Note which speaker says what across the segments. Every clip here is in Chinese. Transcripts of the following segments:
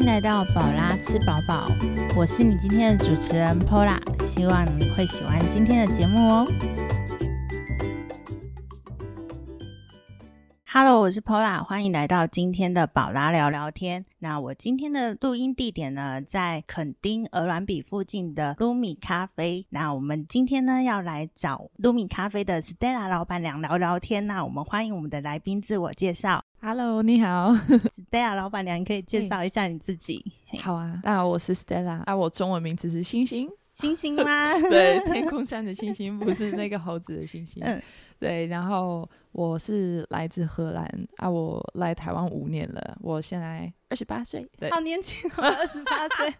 Speaker 1: 迎来到宝拉吃饱饱，我是你今天的主持人 Pola，希望你会喜欢今天的节目哦。Hello，我是 Pola，欢迎来到今天的宝拉聊聊天。那我今天的录音地点呢，在垦丁鹅銮比附近的 Lumi 咖啡。那我们今天呢，要来找 Lumi 咖啡的 Stella 老板娘聊聊天。那我们欢迎我们的来宾自我介绍。
Speaker 2: Hello，你好。
Speaker 1: Stella 老板娘，你可以介绍一下你自己？
Speaker 2: 好啊，那我是 Stella，啊，我中文名字是星星，
Speaker 1: 星星吗？
Speaker 2: 对，天空上的星星，不是那个猴子的星星。
Speaker 1: 嗯
Speaker 2: 对，然后我是来自荷兰啊，我来台湾五年了，我现在二十八岁。对，
Speaker 1: 好年轻哦，二十八岁。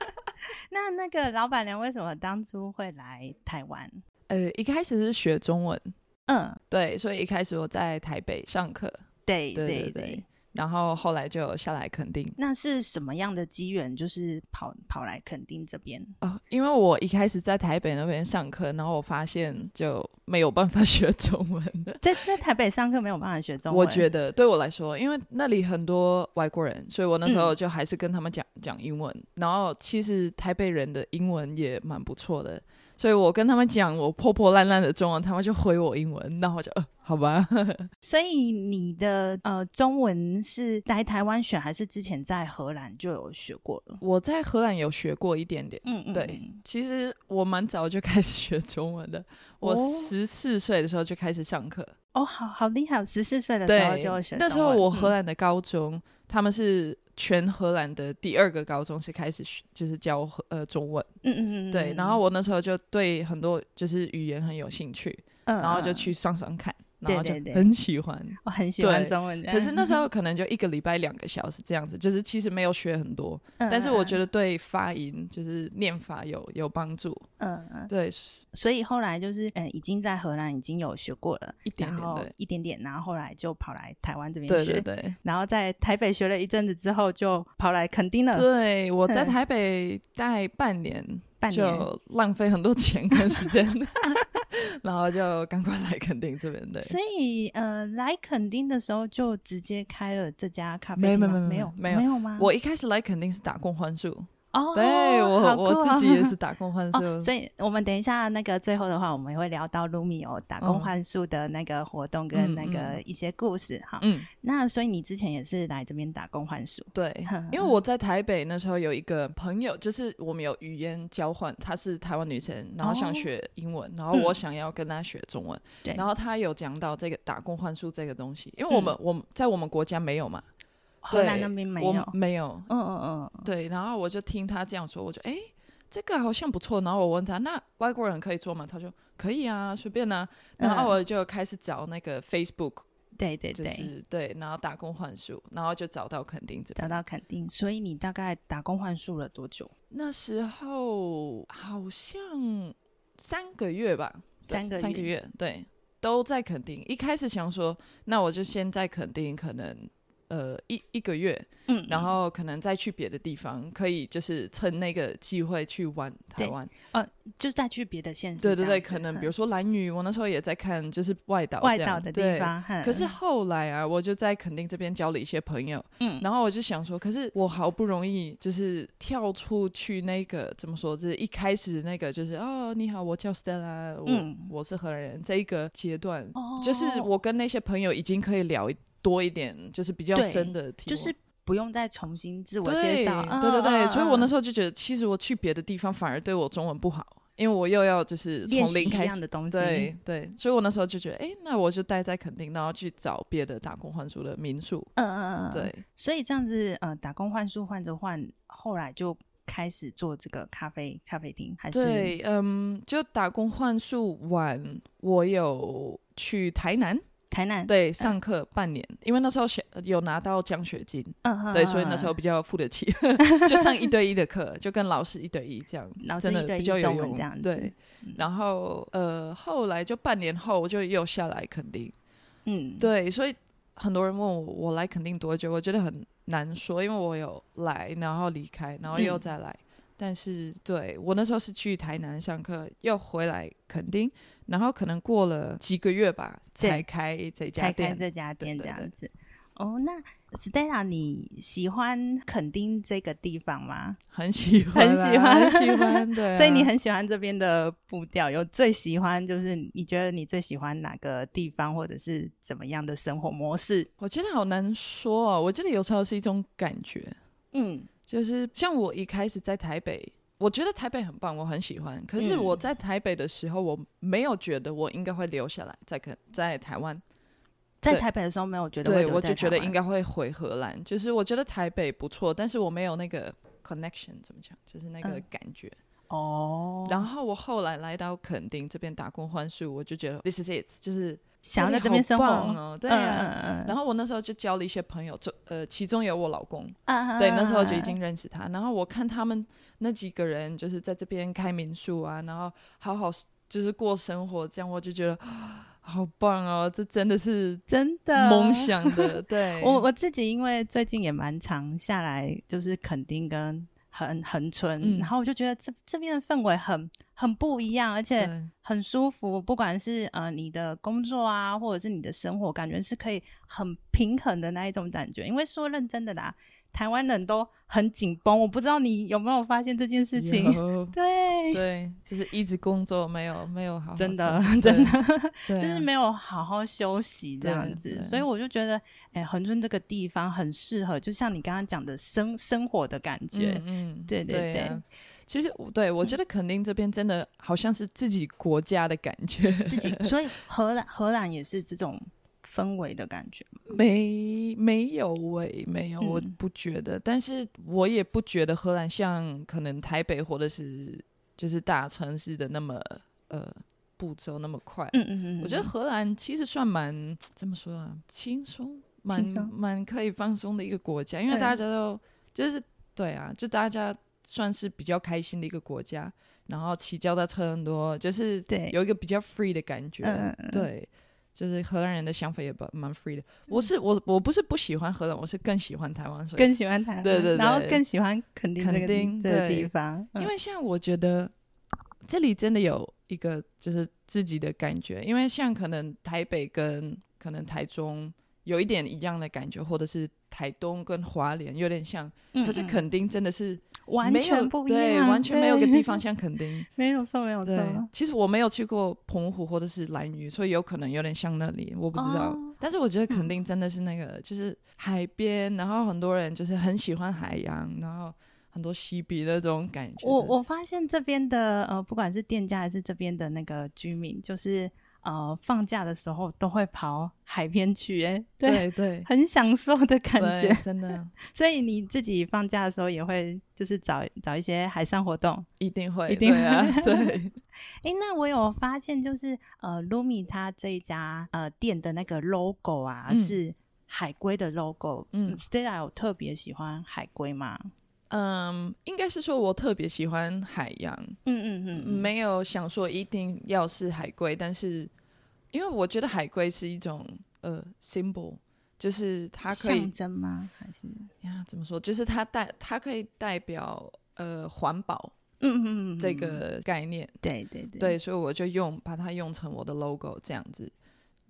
Speaker 1: 那那个老板娘为什么当初会来台湾？
Speaker 2: 呃，一开始是学中文，
Speaker 1: 嗯，
Speaker 2: 对，所以一开始我在台北上课，
Speaker 1: 对
Speaker 2: 对
Speaker 1: 对
Speaker 2: 对然后后来就下来垦丁。
Speaker 1: 那是什么样的机缘？就是跑跑来垦丁这边？
Speaker 2: 哦，因为我一开始在台北那边上课，然后我发现就没有办法 学中文的。
Speaker 1: 在在台北上课没有办法学中文，
Speaker 2: 我觉得对我来说，因为那里很多外国人，所以我那时
Speaker 1: 嗯
Speaker 2: 候就还是跟他们讲讲英文。然后其实台北人的英文也蛮不错的，所以我跟他们讲我破破烂烂的中文，他们就回我英文，那我就呃好吧。
Speaker 1: 所以你的呃中文是来台湾学，还是之前在荷兰就有学过了？
Speaker 2: 我在荷兰有学过一点点。
Speaker 1: 嗯嗯，
Speaker 2: 对
Speaker 1: 嗯
Speaker 2: 其实我蛮早就开始学中文的，我
Speaker 1: 哦
Speaker 2: 十四岁的时候就开始上课。
Speaker 1: 哦，好好厉害！十四岁的时候就学。
Speaker 2: 那时候我荷
Speaker 1: 嗯
Speaker 2: 兰的高中，他们是全荷兰的第二个高中是开始学就是教呃中文。
Speaker 1: 嗯嗯嗯，
Speaker 2: 对，然后我那时候就对很多就是语言很有兴趣，
Speaker 1: 嗯，
Speaker 2: 然后就
Speaker 1: 嗯
Speaker 2: 去上上看，然后就
Speaker 1: 对对对
Speaker 2: 很喜欢。
Speaker 1: 我很喜欢中文的。
Speaker 2: 可是那时候 可能就一个礼拜两个小时这样子，就是其实没有学很多，
Speaker 1: 嗯，
Speaker 2: 但是我觉
Speaker 1: 得，
Speaker 2: 得对发音就是念法有有帮助。
Speaker 1: 嗯嗯，
Speaker 2: 对，
Speaker 1: 所以后来就是，嗯，已经在荷兰已经有学过了，
Speaker 2: 一点点对
Speaker 1: 一点点，然后后来就跑来台湾这边
Speaker 2: 对
Speaker 1: 学，
Speaker 2: 对对。
Speaker 1: 然后在台北学了一阵子之后，就跑来垦丁了，
Speaker 2: 对，我在
Speaker 1: 嗯
Speaker 2: 台北待半年，
Speaker 1: 半年。
Speaker 2: 就浪费很多钱跟时间，然后就赶快来垦丁这边的。
Speaker 1: 所以，呃，来垦丁的时候就直接开了这家咖啡
Speaker 2: 没有
Speaker 1: 没
Speaker 2: 没有没有没有
Speaker 1: 没有吗？
Speaker 2: 我一开始来垦丁是打工换宿，
Speaker 1: 哦，
Speaker 2: 对我、我自己也
Speaker 1: 哦
Speaker 2: 是打工换宿。
Speaker 1: 哦，所以我们等一下那个最后的话，我们也会聊到 Lumi 有打工
Speaker 2: 嗯。
Speaker 1: 换宿的那个活动跟
Speaker 2: 嗯
Speaker 1: 那个
Speaker 2: 嗯。
Speaker 1: 一些故事哈。
Speaker 2: 嗯，
Speaker 1: 那所以你之前也是来这边打工换宿，
Speaker 2: 对，因为我在台北那时候有一个朋友，就是我们有语言交换，她是台湾女生，然后想
Speaker 1: 哦。
Speaker 2: 学英文，然后我想要跟她学中文，
Speaker 1: 对，
Speaker 2: 然后她有讲到这个打工换宿这个东西，因为我们、我们在我们国家没有嘛，
Speaker 1: 荷兰
Speaker 2: 对
Speaker 1: 那边没有，
Speaker 2: 没有，
Speaker 1: 嗯嗯嗯，
Speaker 2: 对，然后我就听他这样说，我就哎。诶这个好像不错，然后我问他，那外国人可以做吗？他说可以啊，随便啊。然后
Speaker 1: 嗯
Speaker 2: 我就开始找那个 Facebook，就
Speaker 1: 对对对，
Speaker 2: 是对，然后打工换宿，然后就找到肯定这边。
Speaker 1: 找到肯定，所以你大概打工换宿了多久？
Speaker 2: 那时候好像三个月吧，
Speaker 1: 三个
Speaker 2: 三个月，对，都在垦丁。一开始想说，那我就先在垦丁，可能呃一一个月，
Speaker 1: 嗯，
Speaker 2: 然后可能再去别的地方，可以就是趁那个机会去玩台湾。
Speaker 1: 就再去别的县市，
Speaker 2: 对对对，可能比
Speaker 1: 嗯。
Speaker 2: 如说兰屿，我那时候也在看，就是外岛
Speaker 1: 外岛的地方，哼
Speaker 2: 可是后来啊，我就在垦丁这边交了一些朋友，
Speaker 1: 嗯，
Speaker 2: 然后我就想说，可是我好不容易就是跳出去那个怎么说，就是一开始那个就是哦，你好，我叫 Stella，我、
Speaker 1: 嗯。
Speaker 2: 我是荷兰人这一个阶段，
Speaker 1: 哦。
Speaker 2: 就是我跟那些朋友已经可以聊多一点，就是比较深的题目，
Speaker 1: 就是不用再重新自我介绍，
Speaker 2: 对对对，所以我那时
Speaker 1: 候
Speaker 2: 候就觉得，其实我去别的地方反而对我中文不好。因为我又要就是从零开始
Speaker 1: 样的东西，
Speaker 2: 对对，所以我那时候就觉得，哎，那我就待在垦丁，然后去找别的打工换宿的民宿。
Speaker 1: 嗯嗯嗯嗯，
Speaker 2: 对，
Speaker 1: 所以这样子，呃，打工换宿换着换，后来就开始做这个咖啡咖啡厅，还是？
Speaker 2: 对，嗯，就打工换宿完，我有去台南，
Speaker 1: 台南？
Speaker 2: 对，上课半年，因为那时候想有拿到奖学金，对，所以那时候
Speaker 1: 嗯
Speaker 2: 比较付得起，就上一对一的课，就跟老师一对一这样，
Speaker 1: 老师
Speaker 2: 真的
Speaker 1: 一对一
Speaker 2: 比较有用
Speaker 1: 中文这样子。
Speaker 2: 对，然后呃，后来就半年后我就又下来肯定，
Speaker 1: 嗯，
Speaker 2: 对，所以很多人问我我来肯定多久，我觉得很难说，因为我有来，然后离开，然后又
Speaker 1: 嗯。
Speaker 2: 再来。但是对我那时候是去台南上课，又回来垦丁，然后可能过了几个月吧，才开这家
Speaker 1: 才开
Speaker 2: 店。
Speaker 1: 这家店这样子。哦，那 Stella，你喜欢垦丁这个地方吗？
Speaker 2: 很喜欢，
Speaker 1: 很喜欢，
Speaker 2: 很喜欢，对啊、
Speaker 1: 所以你很喜欢这边的步调，有最喜欢就是你觉得你最喜欢哪个地方，或者是怎么样的生活模式？
Speaker 2: 我觉得好难说哦，我觉得有时候是一种感觉，
Speaker 1: 嗯，
Speaker 2: 就是像我一开始在台北，我觉得台北很棒，我很喜欢。可是
Speaker 1: 嗯
Speaker 2: 我在台北的时候，我没有觉得我应该会留下来，在可在台湾。
Speaker 1: 在台北的时候没有觉得会
Speaker 2: 对，我就觉得应该会回荷兰。就是我觉得台北不错，但是我没有那个 connection，怎么讲？就是那个
Speaker 1: 嗯
Speaker 2: 感觉。
Speaker 1: 哦，
Speaker 2: 然后我后来来到垦丁这边打工换宿，我就觉得 this is it，就是
Speaker 1: 想要在这边生活，
Speaker 2: 哦，对然后我那时候就交了一些朋友，就呃，其中有我老公，
Speaker 1: 嗯
Speaker 2: 对，那时候就已经认识他。然后我看他们那几个人就是在这边开民宿啊，然后好好就是过生活，这样我就觉得啊好棒哦，这真的是
Speaker 1: 真的
Speaker 2: 梦。想的。对，
Speaker 1: 我我自己因为最近也蛮常下来，就是垦丁跟恒恒春，
Speaker 2: 嗯
Speaker 1: 然后我就觉得这这边的氛围很很不一样，而且很舒服。不管是呃你的工作啊，或者是你的生活，感觉是可以很平衡的那一种感觉。因为说认真的啦，台湾人都很紧绷，我不知道你有没有发现这件事情。
Speaker 2: 有。
Speaker 1: 对，
Speaker 2: 对，就是一直工作，没有没有好好
Speaker 1: 真的 真的，就是没有好好休息这样子，所以我就觉得，哎、恒春这个地方很适合，就像你刚刚讲的生生活的感觉。
Speaker 2: 嗯嗯，
Speaker 1: 对对对
Speaker 2: 啊。其实我对我觉得肯定这边真的好像是自己国家的感觉，
Speaker 1: 自己，所以荷兰荷兰也是这种氛围的感觉。
Speaker 2: 没没有喂，没有，我
Speaker 1: 嗯
Speaker 2: 不觉得。但是我也不觉得荷兰像可能台北或者是就是大城市的那么呃步骤那么快。
Speaker 1: 嗯嗯嗯，
Speaker 2: 我觉得荷兰其实算蛮怎么说啊，轻松，蛮蛮可以放松的一个国家，因为
Speaker 1: 嗯
Speaker 2: 大家都就是对啊，就大家算是比较开心的一个国家，然后骑脚踏车很多，就是
Speaker 1: 对
Speaker 2: 有一个比较 free 的感觉，对。就是荷兰人的想法也蛮蛮 free 的。我是我我不是不喜欢荷兰，我是更喜欢台湾，所以
Speaker 1: 更喜欢台湾，
Speaker 2: 对对对
Speaker 1: 然后更喜欢垦丁这个
Speaker 2: 垦丁
Speaker 1: 地这个地方，嗯。
Speaker 2: 因为像我觉得这里真的有一个就是自己的感觉，因为像可能台北跟可能台中有一点一样的感觉，或者是台东跟华联有点像，
Speaker 1: 嗯
Speaker 2: 可是
Speaker 1: 嗯。
Speaker 2: 垦丁真的是有
Speaker 1: 全不一样，
Speaker 2: 对，完全没有个
Speaker 1: 对
Speaker 2: 地方像垦丁。
Speaker 1: 没有错，没有错。
Speaker 2: 其实我没有去过澎湖或者是兰屿，所以有可能有点像那里，我不知道。
Speaker 1: 哦
Speaker 2: 但是我觉得垦丁真的是那个，就是海边，然后很多人就是很喜欢海洋，然后很多溪比那种感觉。
Speaker 1: 我我发现这边的呃，不管是店家还是这边的那个居民，就是呃放假的时候都会跑海边去、欸，对，
Speaker 2: 对对
Speaker 1: 很享受的感
Speaker 2: 对
Speaker 1: 觉。
Speaker 2: 真的
Speaker 1: 所以你自己放假的时候也会就是找找一些海上活动。
Speaker 2: 一定会，
Speaker 1: 一定
Speaker 2: 对啊，
Speaker 1: 会
Speaker 2: 对，
Speaker 1: 诶，那我有发现就是呃，Lumi 他这一家呃店的那个 logo 啊、
Speaker 2: 嗯
Speaker 1: 是海龟的 logo。
Speaker 2: 嗯
Speaker 1: Stella 有特别喜欢海龟吗？
Speaker 2: 嗯，应该是说我特别喜欢海洋，
Speaker 1: 嗯嗯嗯嗯，
Speaker 2: 没有想说一定要是海龟，但是因为我觉得海龟是一种呃 symbol，就是它可以
Speaker 1: 象征吗？还是
Speaker 2: 呀怎么说，就是它代它可以代表呃环保
Speaker 1: 嗯嗯嗯嗯
Speaker 2: 这个概念，
Speaker 1: 对对对。
Speaker 2: 对，所以我就用把它用成我的 logo 这样子。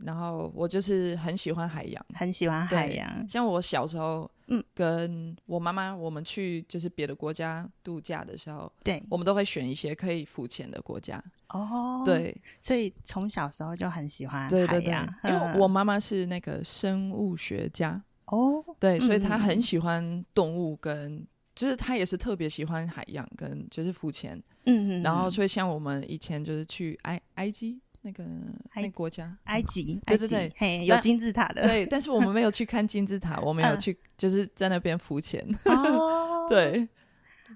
Speaker 2: 然后我就是很喜欢海洋，
Speaker 1: 很喜欢海洋。
Speaker 2: 像我小时候，
Speaker 1: 嗯，
Speaker 2: 跟我妈妈，我们去就是别的国家度假的时候，
Speaker 1: 对。
Speaker 2: 我们都会选一些可以浮潜的国家。
Speaker 1: 哦，，
Speaker 2: 对，
Speaker 1: 所以从小时候就很喜欢
Speaker 2: 对对对
Speaker 1: 海洋，，
Speaker 2: 因为
Speaker 1: 嗯。
Speaker 2: 我妈妈是那个生物学家，
Speaker 1: 哦，
Speaker 2: 对，所以
Speaker 1: 嗯
Speaker 2: 她很喜欢动物跟。就是她也是特别喜欢海洋跟就是浮潜，
Speaker 1: 嗯嗯，
Speaker 2: 然后
Speaker 1: 嗯。
Speaker 2: 所以像我们以前就是去埃埃及那个
Speaker 1: 埃
Speaker 2: 那个国家，
Speaker 1: 埃及，
Speaker 2: 对对对
Speaker 1: 嘿，有金字塔的，
Speaker 2: 对，但是我们没有去看金字塔，我们有
Speaker 1: 嗯
Speaker 2: 去就是在那边浮潜，
Speaker 1: 哦，，
Speaker 2: 对，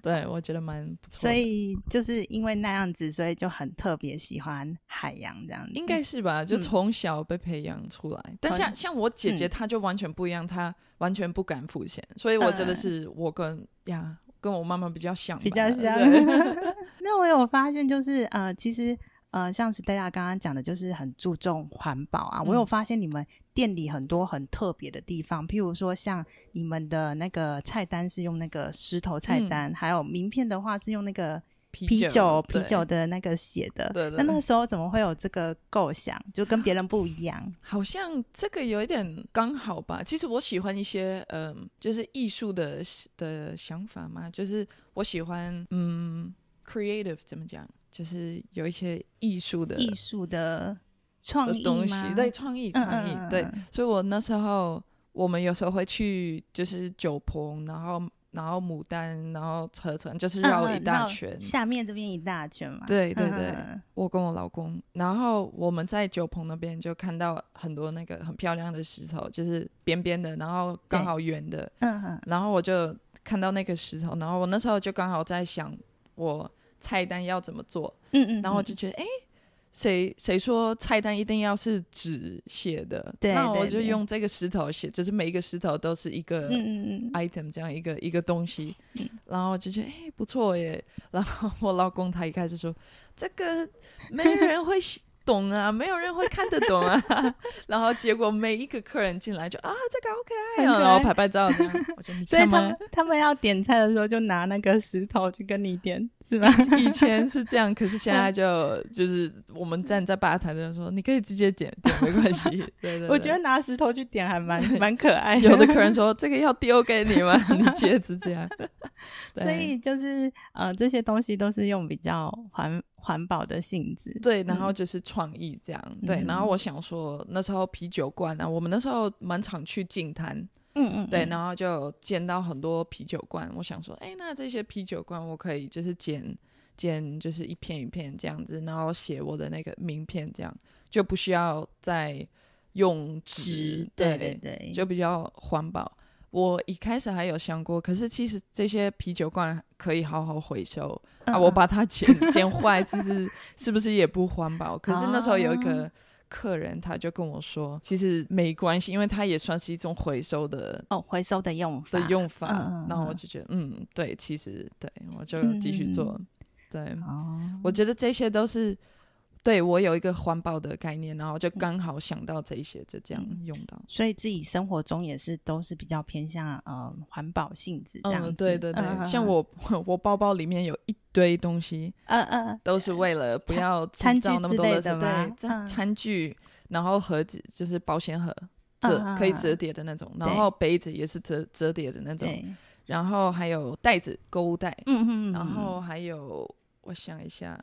Speaker 2: 对我觉得蛮不错。
Speaker 1: 所以就是因为那样子，所以就很特别喜欢海洋这样子，
Speaker 2: 应该是吧，就
Speaker 1: 嗯
Speaker 2: 从小被培养出来。但像像我姐姐，
Speaker 1: 嗯
Speaker 2: 她就完全不一样，她完全不敢付钱，所以我觉得
Speaker 1: 嗯
Speaker 2: 是我跟呀跟我妈妈比较像，
Speaker 1: 比较像。那我有发现，就是呃，其实呃，像 Stella 刚刚讲的，就是很注重环保啊。
Speaker 2: 嗯
Speaker 1: 我有发现你们店里很多很特别的地方，譬如说像你们的那个菜单是用那个石头菜单，还有名片的话是用那个
Speaker 2: 啤
Speaker 1: 啤酒啤酒的那个写的。
Speaker 2: 对对
Speaker 1: 那那时候怎么会有这个构想？就跟别人不一样。
Speaker 2: 好像这个有一点刚好吧。其实我喜欢一些嗯、就是艺术的的想法嘛，就是我喜欢嗯，creative 怎么讲，就是有一些艺术的
Speaker 1: 艺术的创意
Speaker 2: 的东西
Speaker 1: 吗，
Speaker 2: 对创意
Speaker 1: 嗯
Speaker 2: 创意、对
Speaker 1: 嗯，
Speaker 2: 所以我那时候我们有时候会去就是酒棚，然后然后牡丹，然后车程，就是绕一
Speaker 1: 嗯嗯绕
Speaker 2: 大圈。
Speaker 1: 下面这边一大圈嘛。
Speaker 2: 对对对我跟我老公，然后我们在酒棚那边就看到很多那个很漂亮的石头，就是边边的，然后刚好圆的，
Speaker 1: 嗯嗯。
Speaker 2: 然后我就看到那个石头，然后我那时候就刚好在想我菜单要怎么做，
Speaker 1: 嗯嗯，
Speaker 2: 然后我就觉得，哎、谁谁说菜单一定要是纸写的？
Speaker 1: 对
Speaker 2: 那我就用这个石头写，就是每一个石头都是一个 item 这样一个一个东西，
Speaker 1: 嗯。
Speaker 2: 然后我就觉得，哎、不错耶。然后我老公他一开始说，这个没人会写懂啊，没有人会看得懂啊。然后结果每一个客人进来就啊，这个好可爱然后拍拍照
Speaker 1: 所以他们？他们要点菜的时候就拿那个石头去跟你点，是吗？
Speaker 2: 以前是这样，可是现在就 就是我们站在吧台的时候，你可以直接点点没关系。对对对
Speaker 1: 我觉得拿石头去点还蛮蛮可爱的。
Speaker 2: 有的客人说这个要丢给你吗？你接着这样。对
Speaker 1: 所以就是呃，这些东西都是用比较环环保的性质。
Speaker 2: 对，然后
Speaker 1: 嗯
Speaker 2: 就是创意这样。对，
Speaker 1: 嗯
Speaker 2: 然后我想说那时候啤酒罐啊，我们那时候蛮常去净滩，
Speaker 1: 嗯嗯，
Speaker 2: 对，
Speaker 1: 嗯
Speaker 2: 然后就捡到很多啤酒罐，我想说，哎，那这些啤酒罐我可以就是剪剪，就是一片一片这样子，然后写我的那个名片，这样就不需要再用纸对
Speaker 1: 对对，
Speaker 2: 就比较环保。我一开始还有想过，可是其实这些啤酒罐可以好好回收啊，我把它剪剪 坏，其实是不是也不环保？可是那时候有一个客人，他就跟我说，其实没关系，因为它也算是一种回收的
Speaker 1: 哦，回收的用法
Speaker 2: 的用法。然后我
Speaker 1: 嗯
Speaker 2: 就觉得，嗯，对，其实对我就继续做。对，
Speaker 1: 哦，
Speaker 2: 我觉得这些都是对我有一个环保的概念，然后
Speaker 1: 嗯
Speaker 2: 就刚好想到这一些，就这样用到。
Speaker 1: 所以自己生活中也是都是比较偏向呃环保性质这样子。
Speaker 2: 嗯，对对对，
Speaker 1: 嗯
Speaker 2: 像，我 我包包里面有一堆东西，
Speaker 1: 嗯嗯嗯，
Speaker 2: 都是为了不要制造那么多
Speaker 1: 的吗
Speaker 2: 对，餐
Speaker 1: 嗯
Speaker 2: 餐具，然后盒子就是保险盒。
Speaker 1: 嗯
Speaker 2: 折可以折叠的那种，然
Speaker 1: 对
Speaker 2: 后杯子也是折折叠的那种，然后还有袋子、购物袋，
Speaker 1: 嗯嗯嗯，
Speaker 2: 然后还有我想一下，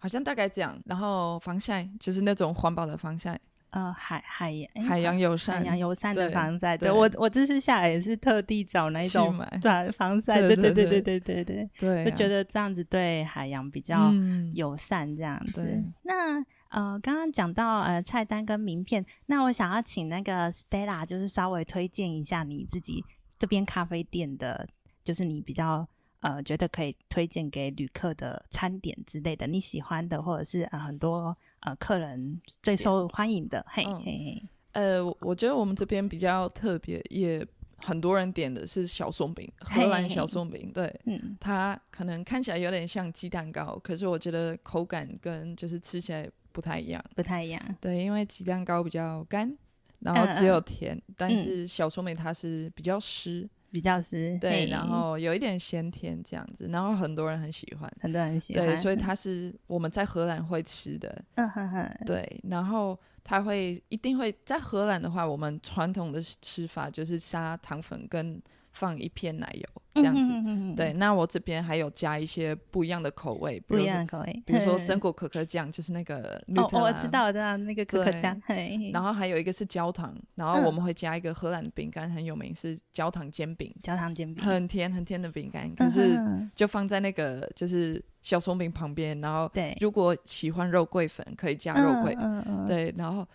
Speaker 2: 好像大概这样，然后防晒就是那种环保的防晒，
Speaker 1: 呃，海海洋
Speaker 2: 海洋友善。
Speaker 1: 海洋友善的防晒，对。我我这次下来也是特地找那种 对防晒，对
Speaker 2: 对对
Speaker 1: 对对对对对，就觉得这样子对海洋比较友善这样子。那呃，刚刚讲到呃菜单跟名片，那我想要请那个 Stella 就是稍微推荐一下你自己这边咖啡店的，就是你比较。呃觉得可以推荐给旅客的餐点之类的，你喜欢的或者是呃很多呃客人最受欢迎的，嘿
Speaker 2: 嗯
Speaker 1: 嘿嘿，
Speaker 2: 呃，我我觉得我们这边比较特别，也很多人点的是小松饼，荷兰小。松饼，对。
Speaker 1: 嗯。
Speaker 2: 它可能看起来有点像鸡蛋糕，可是我觉得口感跟就是吃起来不太一样。
Speaker 1: 不太一样，
Speaker 2: 对，因为鸡蛋糕比较干，然后只
Speaker 1: 嗯。
Speaker 2: 有甜，但
Speaker 1: 嗯。
Speaker 2: 是小松饼它是比较湿，
Speaker 1: 比较湿
Speaker 2: 对，然后有一点咸甜这样子，然后很多人很喜欢。
Speaker 1: 很多人喜欢，
Speaker 2: 对，所以它 是我们在荷兰会吃的，
Speaker 1: 嗯哼哼，
Speaker 2: 对，然后它会一定会在荷兰的话，我们传统的吃法就是虾糖粉跟放一片奶油这样子。
Speaker 1: 嗯哼哼哼
Speaker 2: 对，那我这边还有加一些不一样的口味，
Speaker 1: 不一样的口味，
Speaker 2: 比如说
Speaker 1: 嗯
Speaker 2: 榛果可可酱，就是那个
Speaker 1: 哦，我知道，我知道那个可可酱，嘿，
Speaker 2: 然后还有一个是焦糖，然后我们会加一个荷兰饼干，很有名是焦糖煎饼，
Speaker 1: 焦糖煎饼，
Speaker 2: 很甜很甜的饼干，
Speaker 1: 嗯
Speaker 2: 可是就放在那个就是小松饼旁边，然后
Speaker 1: 对。
Speaker 2: 如果喜欢肉桂粉可以加肉桂，
Speaker 1: 嗯嗯，
Speaker 2: 对，然后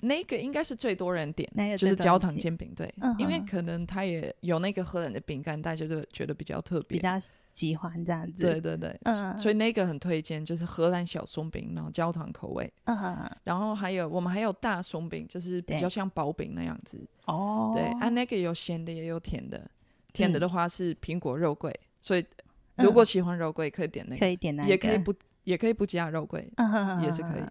Speaker 2: 那个应该是最多人点
Speaker 1: 那个，
Speaker 2: 就是焦糖煎饼，对。
Speaker 1: 嗯，
Speaker 2: 因为可能他也有那个荷兰的饼干，大家就觉得比较特别。
Speaker 1: 比较喜欢这样子，
Speaker 2: 对，对对，
Speaker 1: 嗯
Speaker 2: 所以那个很推荐，就是荷兰小松饼，然后焦糖口味，然后还有我们还有大松饼，就是比较像薄饼那样子，
Speaker 1: 哦，
Speaker 2: 对，啊，那个有咸的也有甜的，甜的
Speaker 1: 嗯
Speaker 2: 的话是苹果肉桂，所以如果喜欢肉桂可以点那个，
Speaker 1: 可以点那个，
Speaker 2: 也可以不也可以不加肉桂，也是可以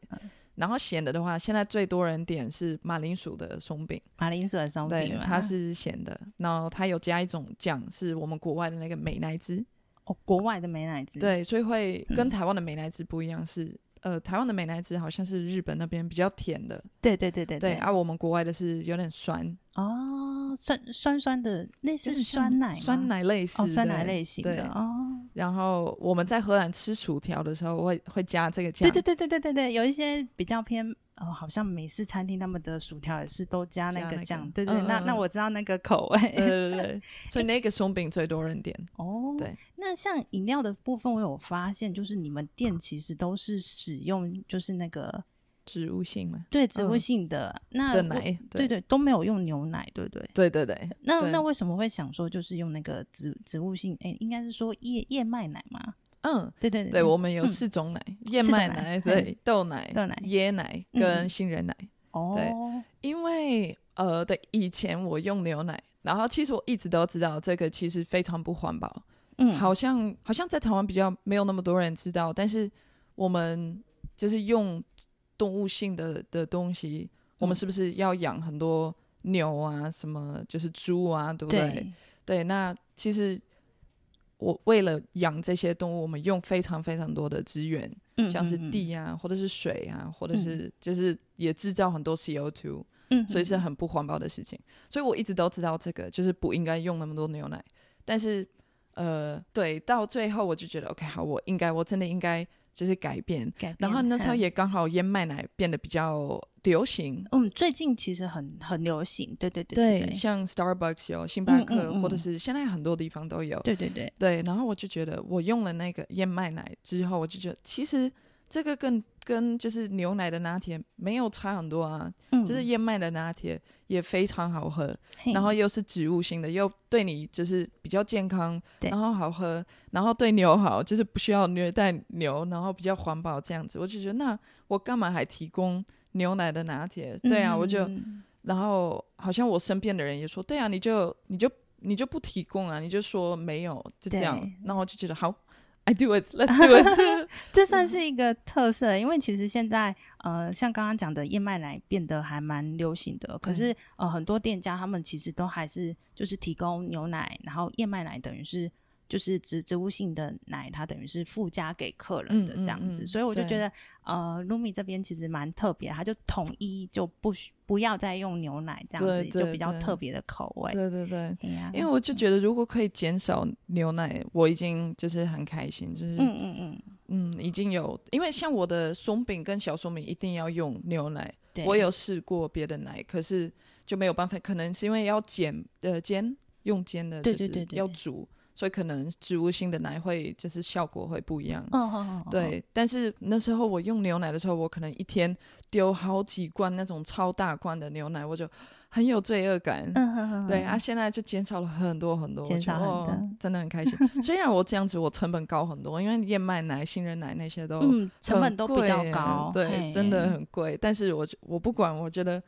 Speaker 2: 然后咸的的话，现在最多人点是马铃薯的松饼，
Speaker 1: 马铃薯的松
Speaker 2: 对
Speaker 1: 饼，对，
Speaker 2: 它是咸的，然后它有加一种酱，是我们国外的那个美乃滋，
Speaker 1: 哦，国外的美乃滋，，
Speaker 2: 对，所以会跟
Speaker 1: 嗯。
Speaker 2: 台湾的美乃滋不一样，是呃，台湾的美乃滋好像是日本那边比较甜的，
Speaker 1: 对对对对
Speaker 2: 对，而、我们国外的是有点酸，
Speaker 1: 哦，酸酸酸的，类似
Speaker 2: 有点像
Speaker 1: 酸奶，
Speaker 2: 酸奶类型
Speaker 1: 哦，酸奶类型
Speaker 2: 对
Speaker 1: 的哦。
Speaker 2: 然后我们在荷兰吃薯条的时候会会加这个酱，
Speaker 1: 对对对对对对对，有一些比较偏哦，好像美式餐厅他们的薯条也是都加那
Speaker 2: 个
Speaker 1: 个酱，对对，那
Speaker 2: 嗯嗯嗯
Speaker 1: 那我知道那个口味。
Speaker 2: 对对对，所以那个松饼最多人点。
Speaker 1: 哦，
Speaker 2: 对。
Speaker 1: 那像饮料的部分，我有发现，就是你们店其实都是使用就是那个
Speaker 2: 植物性嘛
Speaker 1: 对植物
Speaker 2: 嗯
Speaker 1: 性的、那
Speaker 2: 的奶，
Speaker 1: 对对都没有用牛奶，对不对？
Speaker 2: 对对对，对
Speaker 1: 那那为什么会想说就是用那个植植物性？哎，应该是说燕燕麦奶嘛？
Speaker 2: 嗯，
Speaker 1: 对对
Speaker 2: 对，我们有
Speaker 1: 嗯。
Speaker 2: 四种奶：燕麦奶、
Speaker 1: 嗯
Speaker 2: 对豆奶、
Speaker 1: 豆奶。
Speaker 2: 椰奶
Speaker 1: 嗯。
Speaker 2: 跟杏仁奶。
Speaker 1: 哦，
Speaker 2: 因为呃，对，以前我用牛奶，然后其实我一直都知道这个其实非常不环保，
Speaker 1: 嗯，
Speaker 2: 好像好像在台湾比较没有那么多人知道，但是我们就是用动物性的的东西，我们
Speaker 1: 嗯
Speaker 2: 是不是要养很多牛啊，什么就是猪啊，对不对？
Speaker 1: 对，
Speaker 2: 对，那其实我为了养这些动物，我们用非常非常多的资源，
Speaker 1: 嗯
Speaker 2: 像是
Speaker 1: 嗯
Speaker 2: 地啊，或者是水啊，或者
Speaker 1: 嗯
Speaker 2: 是就是也制造很多 CO2，
Speaker 1: 嗯，
Speaker 2: 所以是
Speaker 1: 嗯
Speaker 2: 很不环保的事情。所以我一直都知道这个，就是不应该用那么多牛奶。但是，呃，对，到最后我就觉得，OK，好，我应该，我真的应该就是改变。
Speaker 1: 改变。
Speaker 2: 然后那时候
Speaker 1: 嗯
Speaker 2: 也刚好燕麦奶变得比较流行，
Speaker 1: 嗯，最近其实很很流行，对对对对
Speaker 2: 像 Starbucks 有，星巴克，
Speaker 1: 嗯嗯嗯。
Speaker 2: 或者是现在很多地方都有。
Speaker 1: 对对对，
Speaker 2: 对，然后我就觉得，我用了那个燕麦奶之后，我就觉得其实这个跟跟就是牛奶的拿铁没有差很多啊，
Speaker 1: 嗯，
Speaker 2: 就是燕麦的拿铁也非常好喝，然后又是植物性的，又对你就是比较健康，然后好喝，然后对牛好，就是不需要虐待牛，然后比较环保这样子，我就觉得那我干嘛还提供牛奶的拿铁？对啊，我就
Speaker 1: 嗯
Speaker 2: 然后好像我身边的人也说，对啊，你就你就你就不提供啊，你就说没有，就这样
Speaker 1: 对。
Speaker 2: 然后我就觉得好，I do it，let's do it
Speaker 1: 这算是一个特色，因为其实现在呃，像刚刚讲的燕麦奶变得还蛮流行的，可是呃，很多店家他们其实都还是就是提供牛奶，然后燕麦奶等于是就是植植物性的奶，它等于是附加给客人的这样子，
Speaker 2: 嗯
Speaker 1: 所以我就觉得呃，Lumi 这边其实蛮特别，它就统一就不许不要再用牛奶这样子，就比较特别的口味。
Speaker 2: 对对对。因为我就觉得，如果可以减少牛奶，我已经就是很开心，就是
Speaker 1: 嗯嗯嗯，
Speaker 2: 嗯，已经有，因为像我的松饼跟小松饼一定要用牛奶，我有试过别的奶，可是就没有办法，可能是因为要煎呃煎用煎的，就是
Speaker 1: 对对对对
Speaker 2: 要煮，所以可能植物性的奶会就是效果会不一样。对，但是那时候我用牛奶的时候，我可能一天丢好几罐那种超大罐的牛奶，我就很有罪恶感。对啊，现在就减少了很多很多，
Speaker 1: 减少很
Speaker 2: 觉得哦真的很开心。虽然我这样子，我成本高很多，因为燕麦奶、杏仁奶那些都
Speaker 1: 嗯，成本都比较高，
Speaker 2: 对，真的很贵。但是我我不管，我觉得对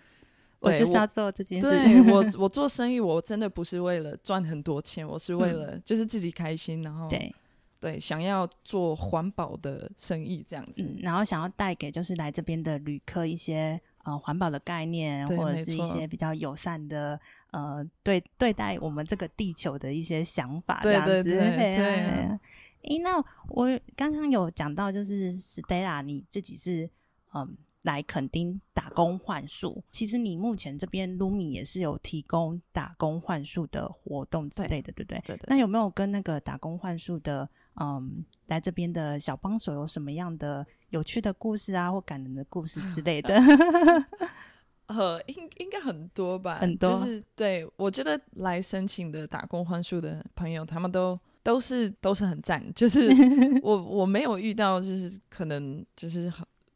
Speaker 1: 我就是要做这件事。
Speaker 2: 对我 我做生意，我真的不是为了赚很多钱，我是为
Speaker 1: 嗯
Speaker 2: 了就是自己开心，然后
Speaker 1: 对，
Speaker 2: 对想要做环保的生意这样子。
Speaker 1: 嗯，然后想要带给就是来这边的旅客一些呃环保的概念，或者是一些比较友善的呃对对待我们这个地球的一些想法，
Speaker 2: 对
Speaker 1: 这样子。
Speaker 2: 对对
Speaker 1: 嘿啊
Speaker 2: 对啊
Speaker 1: 嘿啊诶，那我刚刚有讲到，就是 Stella 你自己是嗯来垦丁打工换宿，其实你目前这边 Lumi 也是有提供打工换宿的活动之类的，对不对？
Speaker 2: 对对
Speaker 1: 那有没有跟那个打工换宿的嗯来这边的小帮手有什么样的有趣的故事啊，或感人的故事之类的？
Speaker 2: 呃，应应该很多吧，
Speaker 1: 很多
Speaker 2: 就是对我觉得来申请的打工换宿的朋友，他们都都是都是很赞，就是 我我没有遇到就是可能就是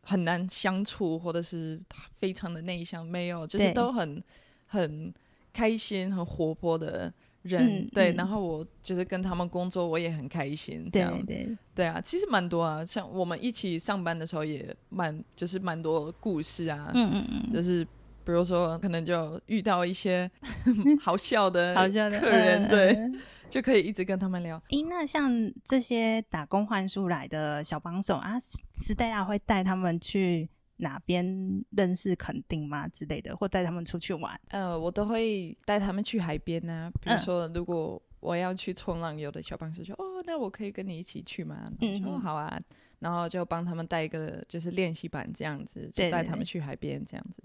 Speaker 2: 很很难相处，或者是非常的内向，没有，就是都很很开心、很活泼的人，对，然后我就是跟他们工作，我也很开心，这样。
Speaker 1: 对对，
Speaker 2: 对啊，其实蛮多啊，像我们一起上班的时候也蛮就是蛮多故事啊，
Speaker 1: 嗯嗯嗯，
Speaker 2: 就是比如说可能就遇到一些 好笑的
Speaker 1: 好笑的
Speaker 2: 客人，
Speaker 1: 嗯
Speaker 2: 对，
Speaker 1: 嗯
Speaker 2: 就可以一直跟他们聊。
Speaker 1: 咦，那像这些打工换宿来的小帮手啊，Stella 会带他们去哪边认识垦丁吗之类的，或带他们出去玩？
Speaker 2: 呃，我都会带他们去海边啊，比如
Speaker 1: 嗯
Speaker 2: 说如果我要去冲浪，有的小帮手说：“哦，那我可以跟你一起去吗？”我说：“
Speaker 1: 嗯
Speaker 2: 好啊。”然后就帮他们带一个就是练习板这样子，就带他们去海边这样子。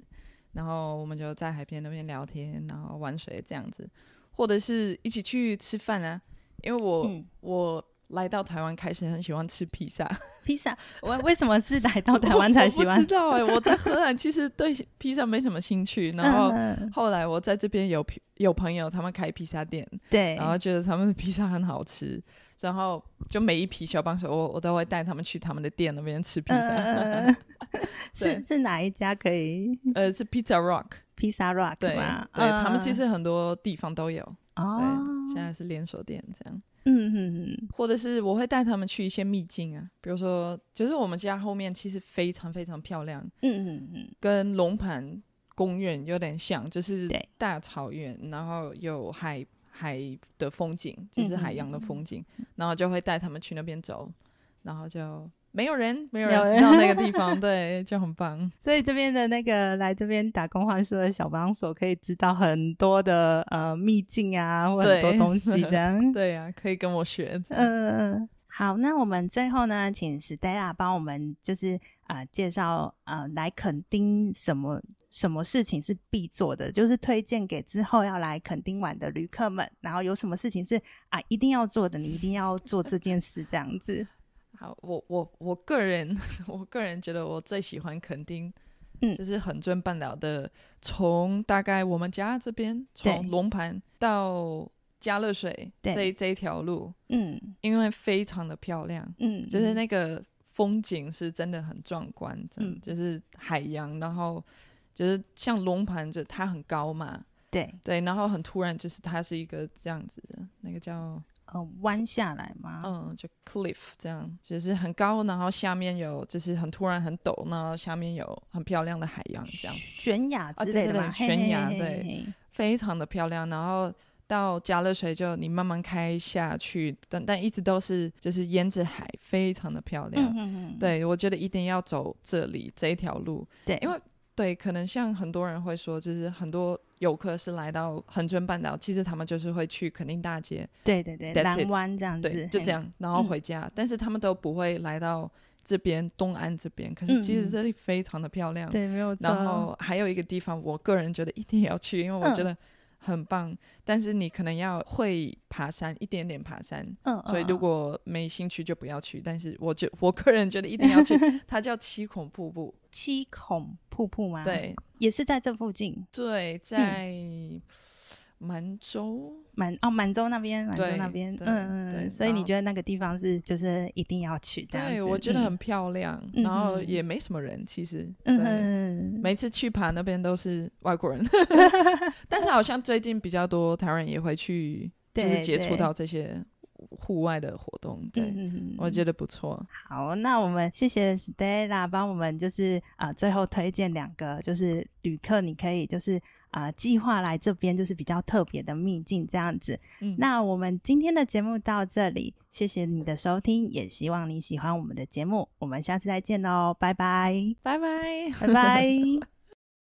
Speaker 2: 然后我们就在海边那边聊天，然后玩水这样子，或者是一起去吃饭啊。因为我、
Speaker 1: 嗯。
Speaker 2: 我来到台湾开始很喜欢吃披萨，
Speaker 1: 披萨，我为什么是来到台湾才喜
Speaker 2: 我
Speaker 1: 欢
Speaker 2: 不知道哎、我在荷兰其实对披萨没什么兴趣，然后
Speaker 1: 嗯
Speaker 2: 后来我在这边有有朋友他们开披萨店，
Speaker 1: 对，
Speaker 2: 然后觉得他们的披萨很好吃，然后就每一批小帮手我我都会带他们去他们的店那边吃披萨，
Speaker 1: 嗯 是是哪一家可以？
Speaker 2: 呃是 Pizza Rock，
Speaker 1: 披萨 rock
Speaker 2: 对
Speaker 1: 吗？
Speaker 2: 对，他们其
Speaker 1: 嗯
Speaker 2: 实很多地方都有，
Speaker 1: 哦
Speaker 2: 对，，现在是连锁店这样。
Speaker 1: 嗯嗯嗯，
Speaker 2: 或者是我会带他们去一些秘境啊，比如说，就是我们家后面其实非常非常漂亮，
Speaker 1: 嗯嗯嗯，
Speaker 2: 跟龙盘公园有点像，就是大草原，然后有海海的风景，就是海洋的风景，然后就会带他们去那边走，然后就没有人，没有人知道那个地方，对，就很棒。
Speaker 1: 所以这边的那个来这边打工换宿的小帮手，可以知道很多的呃秘境啊，或很多东西这样。
Speaker 2: 对 呀、可以跟我学。
Speaker 1: 嗯嗯嗯。好，那我们最后呢，请 Stella 帮我们就是啊、呃介绍呃来垦丁什么什么事情是必做的，就是推荐给之后要来垦丁玩的旅客们，然后有什么事情是啊一定要做的，你一定要做这件事这样子。
Speaker 2: 好，我我我个人，我个人觉得我最喜欢垦丁，
Speaker 1: 嗯。
Speaker 2: 就是横尊半岛的，从大概我们家这边，从龙盘到加勒水
Speaker 1: 对。
Speaker 2: 这一这一条路，
Speaker 1: 嗯。
Speaker 2: 因为非常的漂亮，
Speaker 1: 嗯，
Speaker 2: 就是那个风景是真的很壮观，
Speaker 1: 嗯。
Speaker 2: 就是海洋，然后就是像龙盘，就它很高嘛，
Speaker 1: 对。
Speaker 2: 对，然后很突然就是它是一个这样子的，那个叫
Speaker 1: 呃弯下来吗，
Speaker 2: 嗯，就 cliff 这样，就是很高，然后下面有就是很突然很陡，然后下面有很漂亮的海洋，这样
Speaker 1: 悬崖之类的
Speaker 2: 悬崖对非常的漂亮。然后到加勒水就你慢慢开下去，但但一直都是就是沿着海，非常的漂亮。
Speaker 1: 嗯嗯嗯，
Speaker 2: 对，我觉得一定要走这里这一条路，
Speaker 1: 对，
Speaker 2: 因为对，可能像很多人会说，就是很多游客是来到恒春半岛，其实他们就是会去垦丁大街，
Speaker 1: 对对对蓝湾这样子，
Speaker 2: 对，就这。样，然后
Speaker 1: 嗯
Speaker 2: 回家。但是他们都不会来到这边东岸这边，可是其
Speaker 1: 嗯
Speaker 2: 实这里非常的漂亮。
Speaker 1: 对，没有错。
Speaker 2: 然后还有一个地方，我个人觉得一定要去，因为我觉
Speaker 1: 嗯
Speaker 2: 得很棒。但是你可能要会爬山，一点点爬山。
Speaker 1: 嗯，
Speaker 2: 所以
Speaker 1: 嗯
Speaker 2: 如果没兴趣就不要去。但是我觉我个人觉得一定要去，它叫七孔瀑布。
Speaker 1: 七孔瀑布吗？，
Speaker 2: 对
Speaker 1: 也是在这附近，
Speaker 2: 对，在满洲。
Speaker 1: 满哦满洲那边，满洲那边，嗯嗯，所以你觉得那个地方是就是一定要去这样子？
Speaker 2: 对，我觉得很
Speaker 1: 嗯
Speaker 2: 漂亮，
Speaker 1: 嗯
Speaker 2: 然后
Speaker 1: 嗯
Speaker 2: 也没什么人，其实。
Speaker 1: 嗯
Speaker 2: 每次去爬那边都是外国人，但是好像最近比较多台湾人也会去，就是接触到这些户外的活动。对，我觉得不错。
Speaker 1: 好，那我们谢谢 Stella 帮我们就是啊、呃最后推荐两个就是旅客，你可以就是啊、呃计划来这边就是比较特别的秘境这样子。
Speaker 2: 嗯，
Speaker 1: 那我们今天的节目到这里，谢谢你的收听，也希望你喜欢我们的节目，我们下次再见喽，拜拜，
Speaker 2: 拜拜。
Speaker 1: 拜拜。